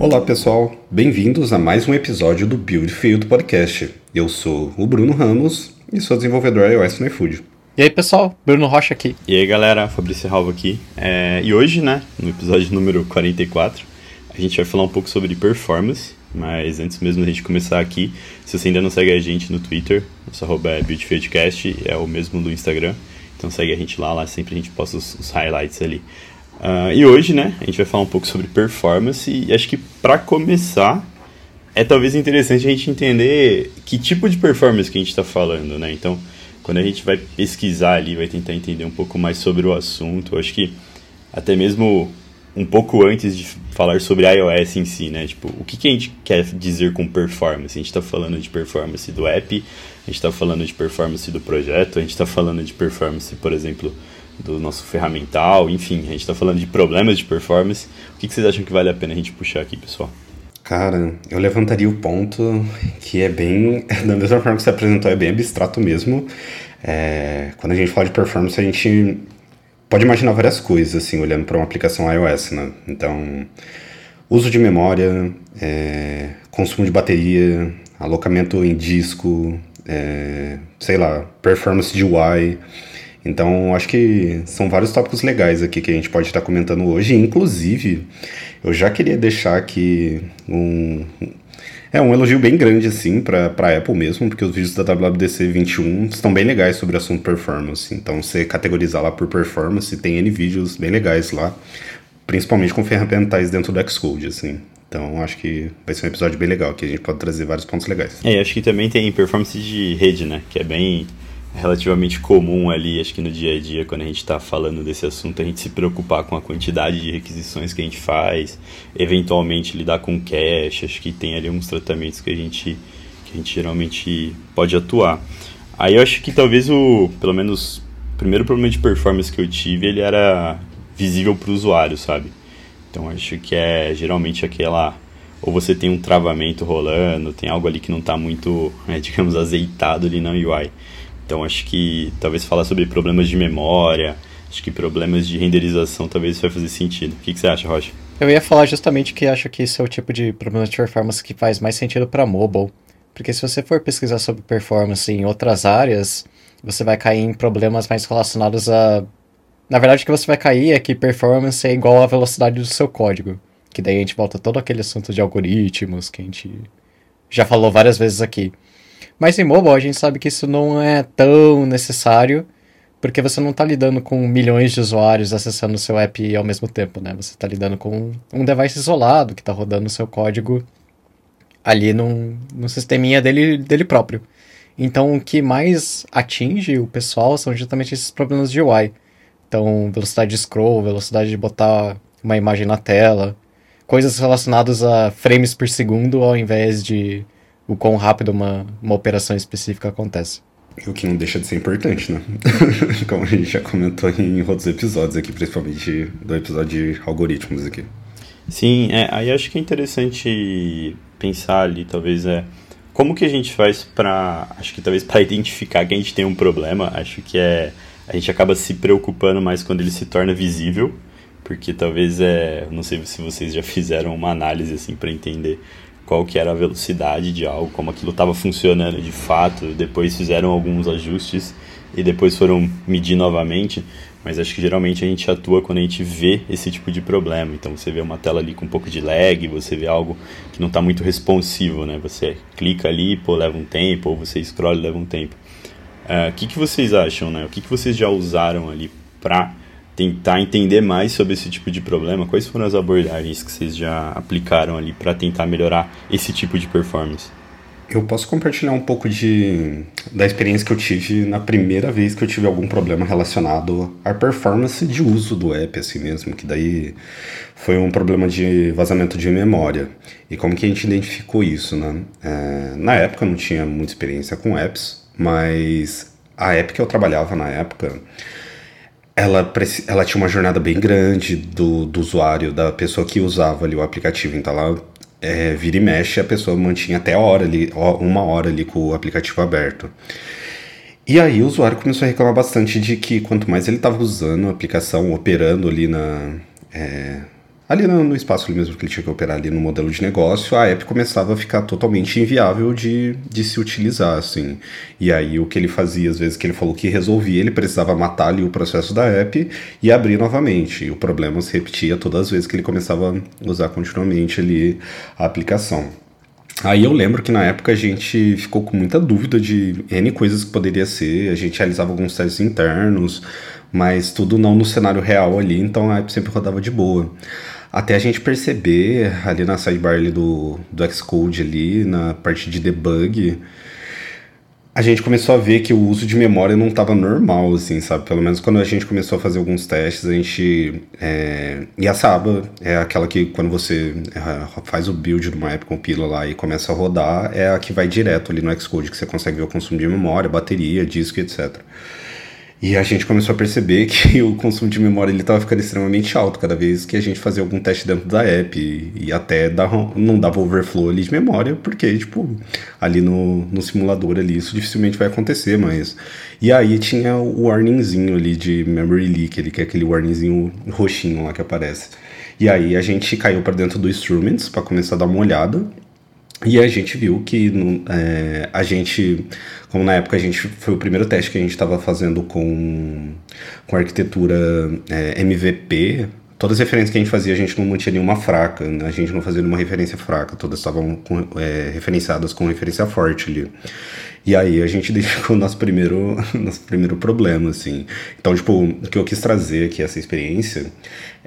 Olá pessoal, bem-vindos a mais um episódio do Build Field Podcast. Eu sou o Bruno Ramos e sou desenvolvedor iOS no iFood. E aí pessoal, Bruno Rocha aqui. E aí galera, Fabrício Ralvo aqui. É, e hoje, né, no episódio número 44, a gente vai falar um pouco sobre performance, mas antes mesmo da gente começar aqui, se você ainda não segue a gente no Twitter, nosso arroba é BuildFieldCast, é o mesmo do Instagram, então segue a gente lá, lá sempre a gente posta os, os highlights ali. Uh, e hoje, né, a gente vai falar um pouco sobre performance e acho que para começar é talvez interessante a gente entender que tipo de performance que a gente está falando, né? Então, quando a gente vai pesquisar ali, vai tentar entender um pouco mais sobre o assunto, acho que até mesmo um pouco antes de falar sobre iOS em si, né? Tipo, o que, que a gente quer dizer com performance? A gente está falando de performance do app, a gente está falando de performance do projeto, a gente está falando de performance, por exemplo, do nosso ferramental, enfim, a gente está falando de problemas de performance. O que, que vocês acham que vale a pena a gente puxar aqui, pessoal? Cara, eu levantaria o ponto que é bem, da mesma forma que você apresentou, é bem abstrato mesmo. É, quando a gente fala de performance, a gente pode imaginar várias coisas, assim, olhando para uma aplicação iOS, né? Então, uso de memória, é, consumo de bateria, alocamento em disco, é, sei lá, performance de UI. Então, acho que são vários tópicos legais aqui que a gente pode estar comentando hoje. Inclusive, eu já queria deixar aqui um. É um elogio bem grande, assim, para a Apple mesmo, porque os vídeos da WWDC 21 estão bem legais sobre o assunto performance. Então, você categorizar lá por performance, tem N vídeos bem legais lá, principalmente com ferramentais dentro do Xcode, assim. Então, acho que vai ser um episódio bem legal, que a gente pode trazer vários pontos legais. É, acho que também tem performance de rede, né? Que é bem relativamente comum ali, acho que no dia a dia, quando a gente está falando desse assunto, a gente se preocupar com a quantidade de requisições que a gente faz, eventualmente lidar com cache, acho que tem ali alguns tratamentos que a gente, que a gente geralmente pode atuar. Aí eu acho que talvez o, pelo menos, o primeiro problema de performance que eu tive, ele era visível para o usuário, sabe? Então acho que é geralmente aquela ou você tem um travamento rolando, tem algo ali que não está muito, é, digamos, azeitado ali na UI. Então acho que talvez falar sobre problemas de memória, acho que problemas de renderização talvez vai fazer sentido. O que, que você acha, Rocha? Eu ia falar justamente que acho que esse é o tipo de problema de performance que faz mais sentido para mobile. Porque se você for pesquisar sobre performance em outras áreas, você vai cair em problemas mais relacionados a. Na verdade, o que você vai cair é que performance é igual à velocidade do seu código. Que daí a gente volta todo aquele assunto de algoritmos que a gente já falou várias vezes aqui. Mas em mobile a gente sabe que isso não é tão necessário, porque você não está lidando com milhões de usuários acessando o seu app ao mesmo tempo, né? Você está lidando com um device isolado que está rodando o seu código ali num, num sisteminha dele, dele próprio. Então, o que mais atinge o pessoal são justamente esses problemas de UI. Então, velocidade de scroll, velocidade de botar uma imagem na tela, coisas relacionadas a frames por segundo ao invés de o quão rápido uma, uma operação específica acontece. O que não deixa de ser importante, né? Como a gente já comentou em outros episódios aqui, principalmente do episódio de algoritmos aqui. Sim, é, aí acho que é interessante pensar ali, talvez é como que a gente faz para, acho que talvez para identificar que a gente tem um problema, acho que é a gente acaba se preocupando mais quando ele se torna visível, porque talvez é, não sei se vocês já fizeram uma análise assim para entender qual que era a velocidade de algo, como aquilo estava funcionando de fato. Depois fizeram alguns ajustes e depois foram medir novamente. Mas acho que geralmente a gente atua quando a gente vê esse tipo de problema. Então você vê uma tela ali com um pouco de lag, você vê algo que não está muito responsivo, né? Você clica ali, pô, leva um tempo, ou você scrolla leva um tempo. Eh, o uh, que, que vocês acham, né? O que, que vocês já usaram ali para tentar entender mais sobre esse tipo de problema, quais foram as abordagens que vocês já aplicaram ali para tentar melhorar esse tipo de performance? Eu posso compartilhar um pouco de, da experiência que eu tive na primeira vez que eu tive algum problema relacionado à performance de uso do app, assim mesmo, que daí foi um problema de vazamento de memória. E como que a gente identificou isso, né? É, na época eu não tinha muita experiência com apps, mas a app que eu trabalhava na época ela, ela tinha uma jornada bem grande do, do usuário, da pessoa que usava ali o aplicativo. Então ela é, vira e mexe, a pessoa mantinha até hora ali, uma hora ali com o aplicativo aberto. E aí o usuário começou a reclamar bastante de que quanto mais ele estava usando a aplicação, operando ali na. É, ali no, no espaço ali mesmo que ele tinha que operar ali no modelo de negócio, a app começava a ficar totalmente inviável de, de se utilizar, assim. E aí o que ele fazia, às vezes que ele falou que resolvia, ele precisava matar ali o processo da app e abrir novamente. E o problema se repetia todas as vezes que ele começava a usar continuamente ali a aplicação. Aí eu lembro que na época a gente ficou com muita dúvida de N coisas que poderia ser, a gente realizava alguns testes internos, mas tudo não no cenário real ali, então a app sempre rodava de boa. Até a gente perceber ali na sidebar ali do, do Xcode ali, na parte de debug, a gente começou a ver que o uso de memória não estava normal, assim, sabe? Pelo menos quando a gente começou a fazer alguns testes, a gente. É... E a Saba é aquela que, quando você é, faz o build de uma app, compila lá e começa a rodar, é a que vai direto ali no Xcode, que você consegue ver o consumo de memória, bateria, disco, etc. E a gente começou a perceber que o consumo de memória ele estava ficando extremamente alto cada vez que a gente fazia algum teste dentro da app e, e até dava, não dava overflow ali de memória, porque, tipo, ali no, no simulador ali isso dificilmente vai acontecer, mas... E aí tinha o warningzinho ali de memory leak, ele que é aquele warningzinho roxinho lá que aparece. E aí a gente caiu para dentro do Instruments para começar a dar uma olhada e a gente viu que é, a gente, como na época a gente foi o primeiro teste que a gente estava fazendo com, com arquitetura é, MVP, todas as referências que a gente fazia a gente não mantinha nenhuma fraca, né? a gente não fazia nenhuma referência fraca, todas estavam é, referenciadas com referência forte ali. E aí a gente identificou o nosso primeiro, nosso primeiro problema, assim. Então, tipo, o que eu quis trazer aqui, essa experiência,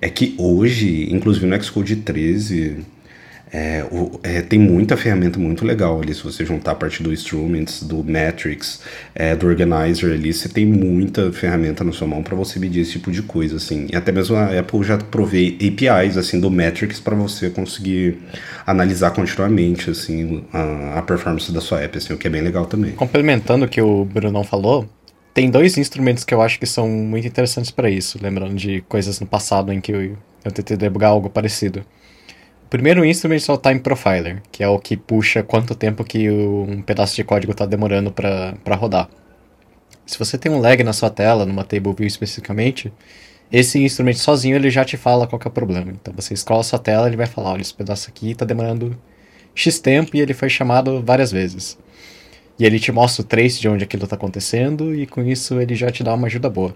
é que hoje, inclusive no Xcode 13, é, o, é, tem muita ferramenta muito legal ali, se você juntar a parte do Instruments, do Metrics, é, do Organizer ali, você tem muita ferramenta na sua mão para você medir esse tipo de coisa, assim. E até mesmo a Apple já provei APIs, assim, do Metrics para você conseguir analisar continuamente, assim, a, a, performance da sua app, assim, o que é bem legal também. Complementando o que o Brunão falou, tem dois instrumentos que eu acho que são muito interessantes para isso, lembrando de coisas no passado em que eu, eu tentei debugar algo parecido primeiro instrument é o Time Profiler, que é o que puxa quanto tempo que um pedaço de código está demorando para rodar. Se você tem um lag na sua tela, numa table view especificamente, esse instrumento sozinho ele já te fala qual é o problema. Então você scrolla sua tela, ele vai falar, olha, esse pedaço aqui está demorando X tempo e ele foi chamado várias vezes. E ele te mostra o trace de onde aquilo está acontecendo e com isso ele já te dá uma ajuda boa.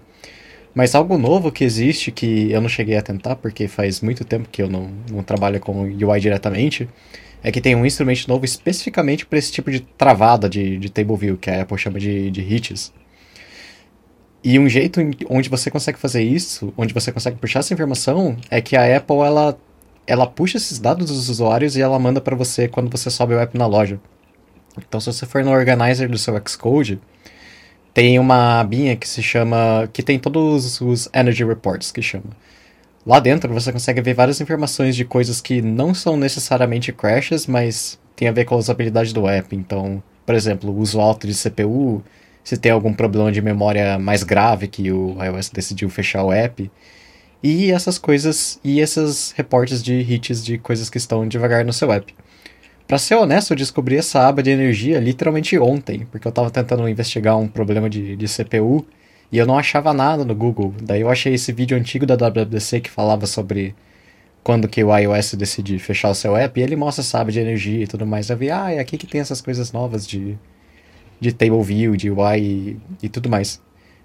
Mas algo novo que existe, que eu não cheguei a tentar, porque faz muito tempo que eu não, não trabalho com UI diretamente, é que tem um instrumento novo especificamente para esse tipo de travada de, de table view, que a Apple chama de, de hits. E um jeito onde você consegue fazer isso, onde você consegue puxar essa informação, é que a Apple ela, ela puxa esses dados dos usuários e ela manda para você quando você sobe o app na loja. Então, se você for no organizer do seu Xcode, tem uma abinha que se chama. que tem todos os Energy Reports que chama. Lá dentro você consegue ver várias informações de coisas que não são necessariamente crashes, mas tem a ver com a usabilidade do app. Então, por exemplo, uso alto de CPU, se tem algum problema de memória mais grave que o iOS decidiu fechar o app. E essas coisas, e esses reportes de hits de coisas que estão devagar no seu app. Para ser honesto, eu descobri essa aba de energia literalmente ontem, porque eu estava tentando investigar um problema de, de CPU e eu não achava nada no Google. Daí eu achei esse vídeo antigo da WWDC que falava sobre quando que o iOS decide fechar o seu app e ele mostra essa aba de energia e tudo mais. Eu vi, ah, é aqui que tem essas coisas novas de, de table view, de UI e, e tudo mais.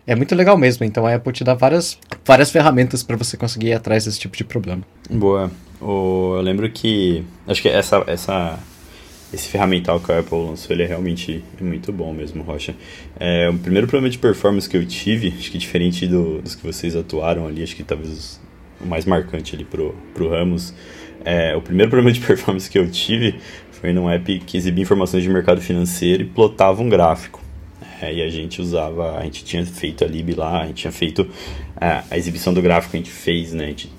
É muito legal mesmo, então a Apple te dá várias, várias ferramentas para você conseguir ir atrás desse tipo de problema. Boa. Eu lembro que. Acho que essa, essa esse ferramental que a Apple lançou, ele é realmente muito bom mesmo, Rocha. É, o primeiro problema de performance que eu tive, acho que diferente do, dos que vocês atuaram ali, acho que talvez o mais marcante ali pro, pro Ramos, é, o primeiro problema de performance que eu tive foi num app que exibia informações de mercado financeiro e plotava um gráfico. É, e a gente usava, a gente tinha feito a lib lá, a gente tinha feito a, a exibição do gráfico, a gente fez, né, a gente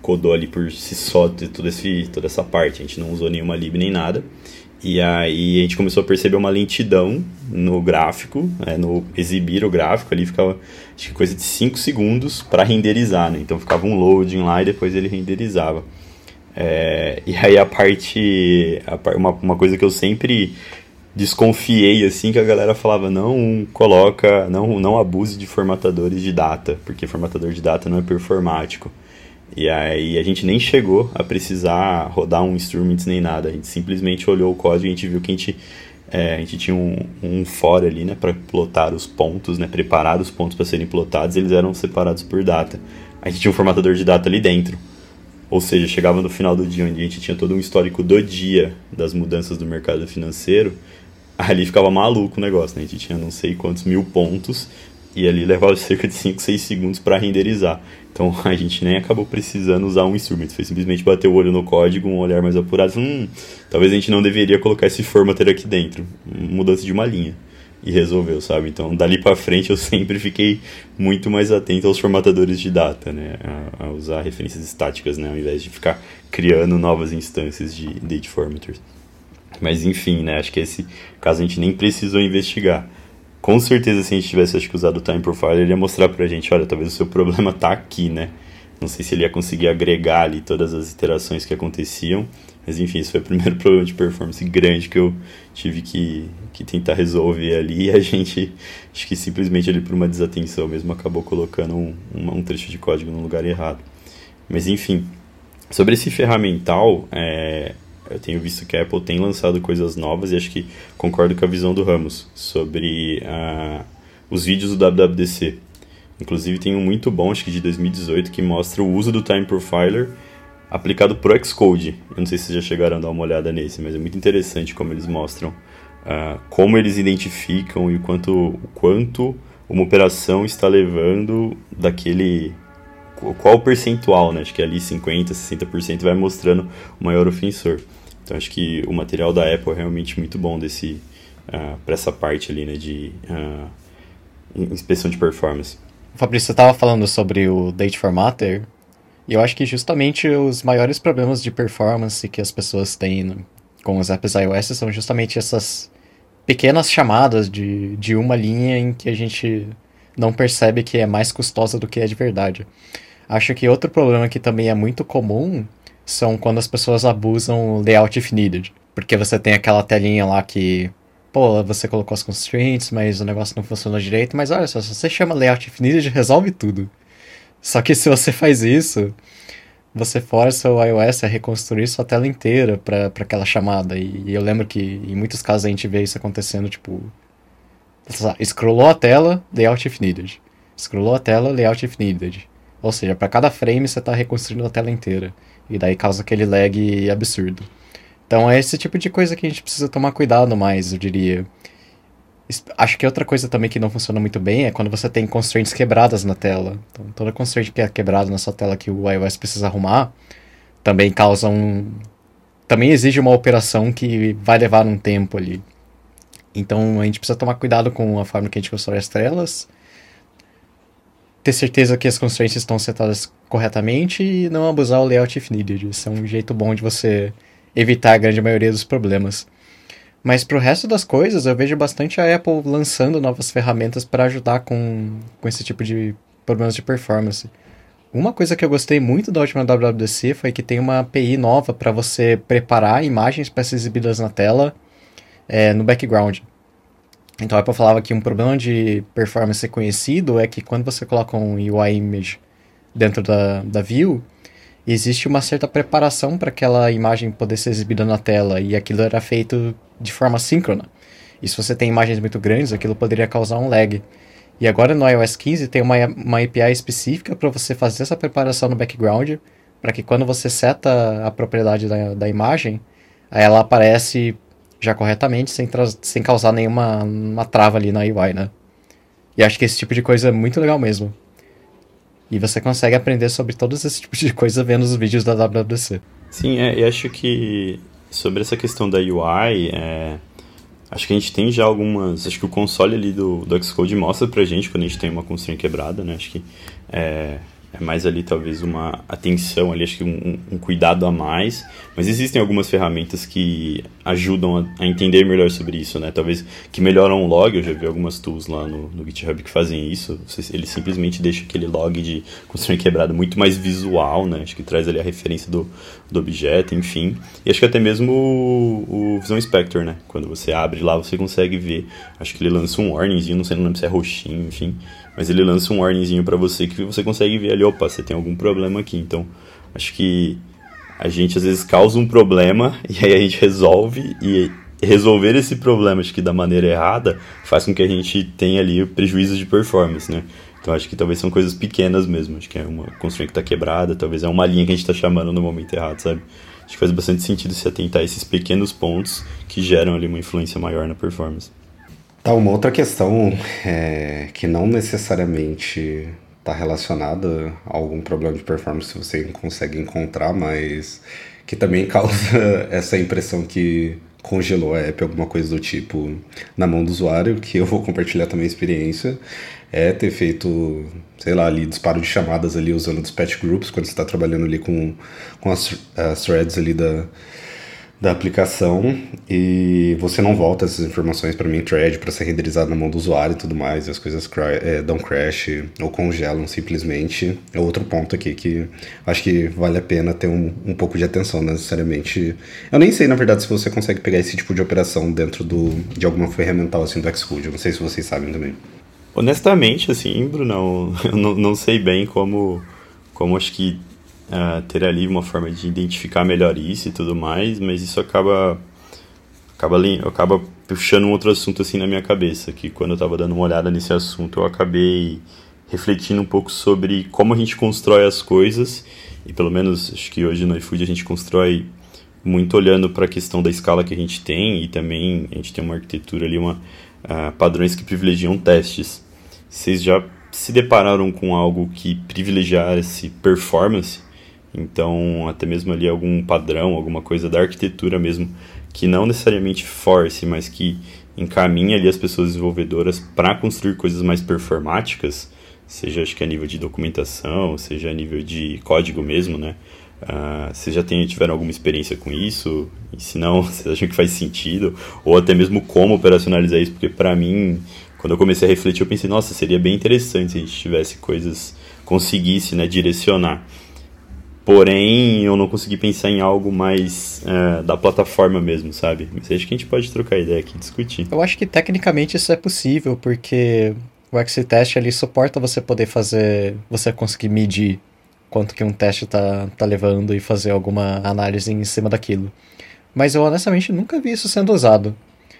codou ali por si só todo esse, toda essa parte, a gente não usou nenhuma lib nem nada. E aí a gente começou a perceber uma lentidão no gráfico, né, no exibir o gráfico ali ficava acho que coisa de 5 segundos para renderizar, né? Então ficava um loading lá e depois ele renderizava. É, e aí a parte, a, uma, uma coisa que eu sempre desconfiei assim que a galera falava não coloca, não não abuse de formatadores de data, porque formatador de data não é performático. E aí a gente nem chegou a precisar rodar um instruments nem nada. A gente simplesmente olhou o código e a gente viu que a gente, é, a gente tinha um, um for ali, né, para plotar os pontos, né, preparar os pontos para serem plotados. eles eram separados por data. A gente tinha um formatador de data ali dentro. Ou seja, chegava no final do dia onde a gente tinha todo um histórico do dia das mudanças do mercado financeiro, ali ficava maluco o negócio, né? A gente tinha não sei quantos mil pontos e ali levava cerca de 5, 6 segundos para renderizar. Então a gente nem acabou precisando usar um instrumento, foi simplesmente bater o olho no código, um olhar mais apurado, hum, talvez a gente não deveria colocar esse formatter aqui dentro, mudança de uma linha e resolveu, sabe? Então, dali para frente eu sempre fiquei muito mais atento aos formatadores de data, né? A, a, usar referências estáticas, né? Ao invés de ficar criando novas instâncias de date formatters. Mas enfim, né? Acho que esse caso a gente nem precisou investigar. Com certeza, se a gente tivesse acho usado o Time Profiler, ele ia mostrar pra gente, olha, talvez o seu problema tá aqui, né? Não sei se ele ia conseguir agregar ali todas as iterações que aconteciam, mas enfim, esse foi o primeiro problema de performance grande que eu tive que, que tentar resolver ali. E a gente, acho que simplesmente ali por uma desatenção mesmo, acabou colocando um, um, um trecho de código no lugar errado. Mas enfim, sobre esse ferramental, é, eu tenho visto que a Apple tem lançado coisas novas e acho que concordo com a visão do Ramos sobre uh, os vídeos do WWDC. Inclusive tem um muito bom, acho que de 2018, que mostra o uso do Time Profiler aplicado pro Xcode. Eu não sei se vocês já chegaram a dar uma olhada nesse, mas é muito interessante como eles mostram uh, como eles identificam e o quanto, o quanto uma operação está levando daquele. Qual o percentual, né? Acho que ali 50%, 60% vai mostrando o maior ofensor. Então acho que o material da Apple é realmente muito bom desse uh, ah, para essa parte ali, né, de uh, inspeção de performance. Fabrício, você estava falando sobre o Date Formatter, e eu acho que justamente os maiores problemas de performance que as pessoas têm com os apps iOS são justamente essas pequenas chamadas de, de uma linha em que a gente não percebe que é mais custosa do que é de verdade. Acho que outro problema que também é muito comum são quando as pessoas abusam layout if needed. Porque você tem aquela telinha lá que, pô, você colocou as constraints, mas o negócio não funciona direito. Mas olha só, se você chama layout if needed, resolve tudo. Só que se você faz isso, você força o iOS a reconstruir sua tela inteira para aquela chamada. E, e, eu lembro que em muitos casos a gente vê isso acontecendo, tipo. Scrollou a tela, layout if needed. Scrollou a tela, layout if needed. Ou seja, para cada frame você está reconstruindo a tela inteira. E daí causa aquele lag absurdo. Então é esse tipo de coisa que a gente precisa tomar cuidado mais, eu diria. Acho que outra coisa também que não funciona muito bem é quando você tem constraints quebradas na tela. Então, toda constraint que é quebrada na sua tela que o iOS precisa arrumar também causa um. Também exige uma operação que vai levar um tempo ali. Então a gente precisa tomar cuidado com a forma que a gente constrói as telas. Ter certeza que as constraints estão setadas corretamente e não abusar o layout if needed. Isso é um jeito bom de você evitar a grande maioria dos problemas. Mas pro resto das coisas, eu vejo bastante a Apple lançando novas ferramentas para ajudar com, com esse tipo de problemas de performance. Uma coisa que eu gostei muito da última WWDC foi que tem uma API nova para você preparar imagens para ser exibidas na tela é, no background. Então a Apple falava que um problema de performance conhecido é que quando você coloca um UI image dentro da, da view, existe uma certa preparação para aquela imagem poder ser exibida na tela e aquilo era feito de forma síncrona. E se você tem imagens muito grandes, aquilo poderia causar um lag. E agora no iOS 15 tem uma, uma API específica para você fazer essa preparação no background, para que quando você seta a propriedade da, da imagem, ela aparece já corretamente, sem, sem causar nenhuma uma trava ali na UI, né? E acho que esse tipo de coisa é muito legal mesmo. E você consegue aprender sobre todos esses tipos de coisa vendo os vídeos da WWDC. Sim, é, eu acho que sobre essa questão da UI, é, acho que a gente tem já algumas. Acho que o console ali do, do Xcode mostra pra gente quando a gente tem uma constraint quebrada, né? Acho que é, é mais ali talvez uma atenção ali, acho que um, um, cuidado a mais. Mas existem algumas ferramentas que ajudam a, a, entender melhor sobre isso, né? Talvez que melhoram o log, eu já vi algumas tools lá no, no GitHub que fazem isso. Ele simplesmente deixa aquele log de construção quebrada muito mais visual, né? Acho que traz ali a referência do, do objeto, enfim. E acho que até mesmo o, o Vision Inspector, né? Quando você abre lá, você consegue ver. Acho que ele lança um warningzinho, não sei, não lembro se é roxinho, enfim. Mas ele lança um warningzinho para você que você consegue ver ali, opa, você tem algum problema aqui. Então, acho que a gente às vezes causa um problema e aí a gente resolve e resolver esse problema acho que da maneira errada faz com que a gente tenha ali prejuízos de performance, né? Então acho que talvez são coisas pequenas mesmo, acho que é uma construção que está quebrada, talvez é uma linha que a gente está chamando no momento errado, sabe? Acho que faz bastante sentido se atentar a esses pequenos pontos que geram ali uma influência maior na performance. Tá, uma outra questão é, que não necessariamente está relacionada a algum problema de performance que você consegue encontrar, mas que também causa essa impressão que congelou a app, alguma coisa do tipo, na mão do usuário, que eu vou compartilhar também a experiência, é ter feito, sei lá, ali disparo de chamadas ali usando os patch groups, quando você está trabalhando ali com, com as, as threads ali da, da aplicação e você não volta essas informações para mim thread para ser renderizado na mão do usuário e tudo mais, e as coisas é, dão crash ou congelam simplesmente. É outro ponto aqui que acho que vale a pena ter um, um pouco de atenção, necessariamente. Eu nem sei, na verdade, se você consegue pegar esse tipo de operação dentro do, de alguma ferramental assim do Xcode. Eu não sei se vocês sabem também. Honestamente, assim, Bruno, eu não, não sei bem como, como acho que uh, ter ali uma forma de identificar melhor isso e tudo mais, mas isso acaba acaba acaba puxando um outro assunto assim na minha cabeça, que quando eu estava dando uma olhada nesse assunto, eu acabei refletindo um pouco sobre como a gente constrói as coisas, e pelo menos acho que hoje no iFood a gente constrói muito olhando para a questão da escala que a gente tem e também a gente tem uma arquitetura ali, uma, uh, padrões que privilegiam testes. Vocês já se depararam com algo que privilegiasse performance? Então, até mesmo ali algum padrão, alguma coisa da arquitetura mesmo, que não necessariamente force, mas que encaminha ali as pessoas desenvolvedoras para construir coisas mais performáticas, seja acho que a nível de documentação, seja a nível de código mesmo, né? Uh, vocês já tem, tiveram alguma experiência com isso? E se não, vocês acham que faz sentido? Ou até mesmo como operacionalizar isso? Porque para mim, quando eu comecei a refletir, eu pensei, nossa, seria bem interessante se a gente tivesse coisas, conseguisse né, direcionar. Porém, eu não consegui pensar em algo mais é, da plataforma mesmo, sabe? Mas acho que a gente pode trocar ideia aqui discutir. Eu acho que tecnicamente isso é possível, porque o X-Test ali suporta você poder fazer, você conseguir medir quanto que um teste tá, tá levando e fazer alguma análise em cima daquilo. Mas eu honestamente nunca vi isso sendo usado.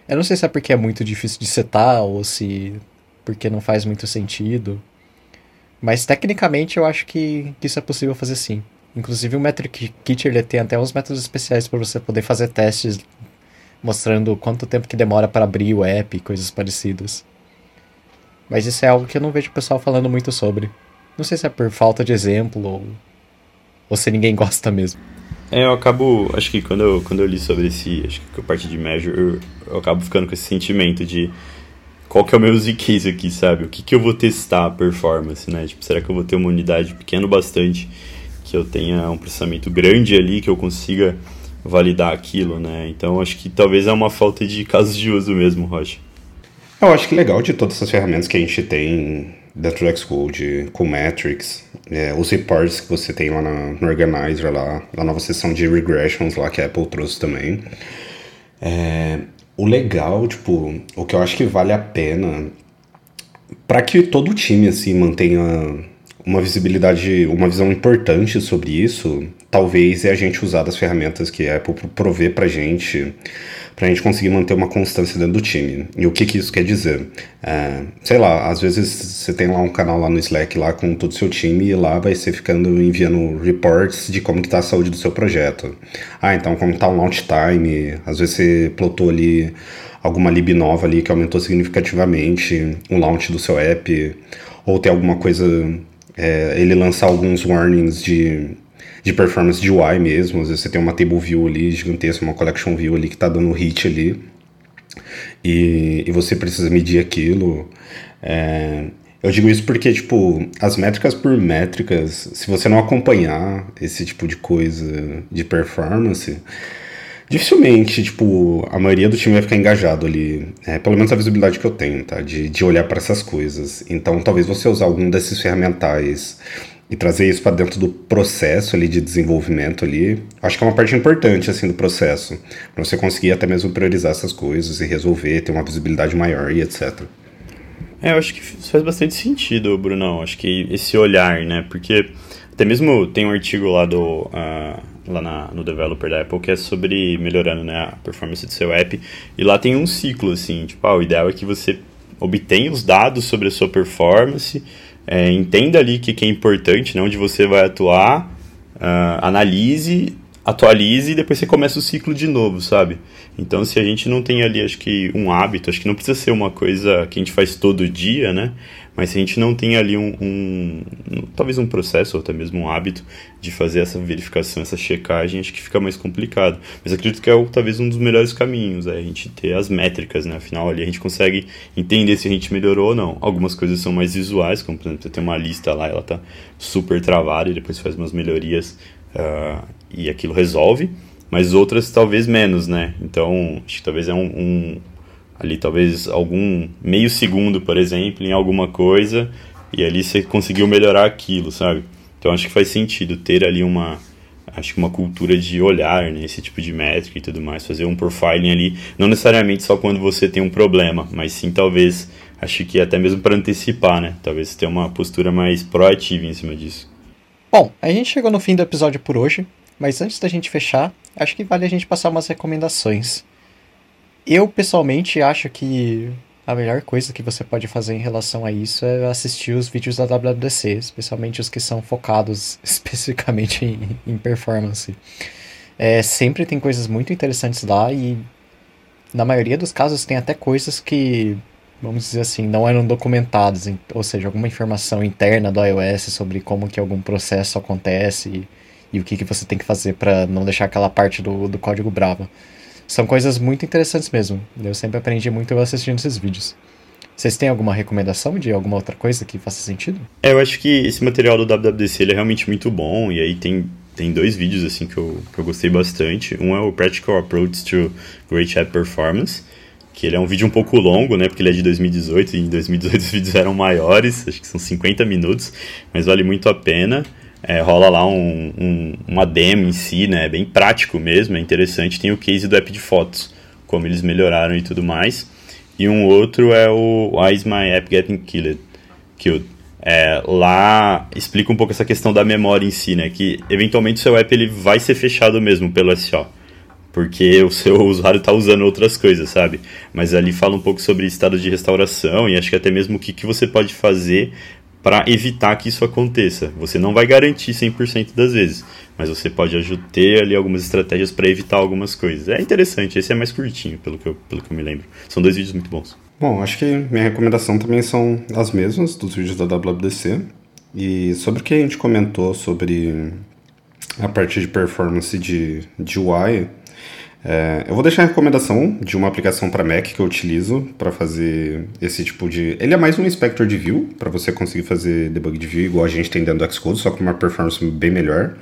Eu não sei se é porque é muito difícil de setar ou se porque não faz muito sentido. Mas tecnicamente eu acho que, que isso é possível fazer sim. Inclusive o Metric Kit ele tem até uns métodos especiais para você poder fazer testes mostrando quanto tempo que demora para abrir o app e coisas parecidas. Mas isso é algo que eu não vejo o pessoal falando muito sobre. Não sei se é por falta de exemplo ou, ou se ninguém gosta mesmo. É, eu acabo, acho que quando eu, quando eu li sobre esse, acho que a parte de Measure, eu, eu acabo ficando com esse sentimento de qual que é o meu use case aqui, sabe? O que, que eu vou testar a performance, né? Tipo, será que eu vou ter uma unidade pequena bastante que eu tenha um processamento grande ali, que eu consiga validar aquilo, né? Então acho que talvez é uma falta de casos de uso mesmo, Rocha. Eu acho que legal de todas essas ferramentas que a gente tem dentro do Xcode, com Metrics, é, os reports que você tem lá na, no Organizer, lá, na nova seção de regressions lá que a Apple trouxe também. É, o legal, tipo, o que eu acho que vale a pena para que todo o time assim mantenha uma visibilidade, uma visão importante sobre isso, talvez é a gente usar das ferramentas que a Apple provê pra gente, pra gente conseguir manter uma constância dentro do time. E o que, que isso quer dizer? É, sei lá, às vezes você tem lá um canal lá no Slack lá com todo o seu time e lá vai ser ficando enviando reports de como que tá a saúde do seu projeto. Ah, então como tá o launch time, às vezes você plotou ali alguma lib nova ali que aumentou significativamente o launch do seu app, ou tem alguma coisa é, ele lançar alguns warnings de, de performance de UI mesmo. Às vezes você tem uma table view ali gigantesca, uma collection view ali que está dando hit ali. E, e você precisa medir aquilo. É, eu digo isso porque, tipo, as métricas por métricas, se você não acompanhar esse tipo de coisa de performance, Dificilmente, tipo, a maioria do time vai ficar engajado ali. É, pelo menos a visibilidade que eu tenho, tá? De, de olhar para essas coisas. Então, talvez você usar algum desses ferramentais e trazer isso para dentro do processo ali de desenvolvimento ali, acho que é uma parte importante assim do processo, para você conseguir até mesmo priorizar essas coisas e resolver, ter uma visibilidade maior e etc. É, eu acho que faz bastante sentido, Brunão. Acho que esse olhar, né? Porque até mesmo tem um artigo lá do uh, lá na, no developer da Apple que é sobre melhorando né, a performance do seu app. E lá tem um ciclo assim, tipo, ah, o ideal é que você obtenha os dados sobre a sua performance é, entenda ali o que, que, é importante, né, onde você vai atuar, uh, analise, atualize e depois você começa o ciclo de novo, sabe? Então, se a gente não tem ali, acho que, um hábito, acho que não precisa ser uma coisa que a gente faz todo dia, né? Mas se a gente não tem ali um, um, talvez um processo ou até mesmo um hábito de fazer essa verificação, essa checagem, acho que fica mais complicado. Mas acredito que é talvez um dos melhores caminhos, é a gente ter as métricas, né? Afinal, ali a gente consegue entender se a gente melhorou ou não. Algumas coisas são mais visuais, como por exemplo, você tem uma lista lá, ela tá super travada e depois faz umas melhorias uh, e aquilo resolve. Mas outras talvez menos, né? Então, acho que talvez é um, um ali talvez algum meio segundo, por exemplo, em alguma coisa, e ali você conseguiu melhorar aquilo, sabe? Então acho que faz sentido ter ali uma acho que uma cultura de olhar né, esse tipo de métrica e tudo mais, fazer um profiling ali, não necessariamente só quando você tem um problema, mas sim talvez acho que até mesmo para antecipar, né? Talvez ter uma postura mais proativa em cima disso. Bom, a gente chegou no fim do episódio por hoje, mas antes da gente fechar, acho que vale a gente passar umas recomendações. Eu, pessoalmente, acho que a melhor coisa que você pode fazer em relação a isso é assistir os vídeos da WWDC, especialmente os que são focados especificamente em, em performance. É, sempre tem coisas muito interessantes lá e, na maioria dos casos, tem até coisas que, vamos dizer assim, não eram documentadas, ou seja, alguma informação interna do iOS sobre como que algum processo acontece e, o que, que você tem que fazer para não deixar aquela parte do, do código brava. São coisas muito interessantes mesmo. Eu sempre aprendi muito assistindo esses vídeos. Vocês têm alguma recomendação de alguma outra coisa que faça sentido? É, eu acho que esse material do WWDC ele é realmente muito bom. E aí tem, tem dois vídeos assim que eu, que eu gostei bastante. Um é o Practical Approach to Great App Performance, que ele é um vídeo um pouco longo, né? Porque ele é de 2018 e em 2018 os vídeos eram maiores, acho que são 50 minutos, mas vale muito a pena. É, rola lá um, um, uma demo em si, né? Bem prático mesmo, é interessante. Tem o case do app de fotos, como eles melhoraram e tudo mais. E um outro é o Why is my app getting killed? killed. É, lá explica um pouco essa questão da memória em si, né? Que eventualmente o seu app ele vai ser fechado mesmo pelo SEO. Porque o seu usuário está usando outras coisas, sabe? Mas ali fala um pouco sobre estado de restauração e acho que até mesmo o que, que você pode fazer para evitar que isso aconteça. Você não vai garantir 100% das vezes, mas você pode ter ali algumas estratégias para evitar algumas coisas. É interessante, esse é mais curtinho, pelo que, eu, pelo que eu me lembro. São dois vídeos muito bons. Bom, acho que minha recomendação também são as mesmas dos vídeos da WWDC. E sobre o que a gente comentou sobre a parte de performance de, de UI, é, eu vou deixar a recomendação de uma aplicação para Mac que eu utilizo para fazer esse tipo de. Ele é mais um inspector de view, para você conseguir fazer debug de view igual a gente tem dentro do Xcode, só com uma performance bem melhor.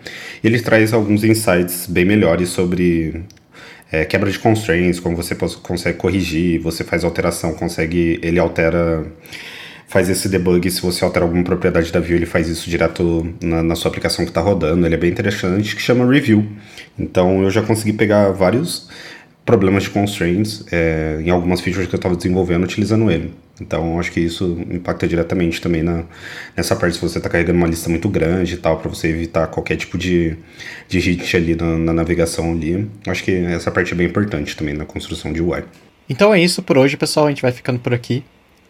Ele traz alguns insights bem melhores sobre é, quebra de constraints, como você consegue corrigir, você faz alteração, consegue. Ele altera faz esse debug. Se você altera alguma propriedade da view, ele faz isso direto na, na sua aplicação que está rodando. Ele é bem interessante, que chama Review. Então eu já consegui pegar vários problemas de constraints é, em algumas features que eu estava desenvolvendo utilizando ele. Então acho que isso impacta diretamente também na, nessa parte se você está carregando uma lista muito grande e tal, para você evitar qualquer tipo de, de hit ali na, na navegação ali. Acho que essa parte é bem importante também na construção de UI. Então é isso por hoje, pessoal. A gente vai ficando por aqui.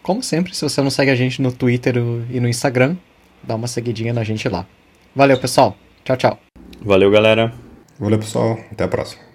Como sempre, se você não segue a gente no Twitter e no Instagram, dá uma seguidinha na gente lá. Valeu, pessoal. Tchau, tchau. Valeu, galera. Valeu, pessoal. Até a próxima.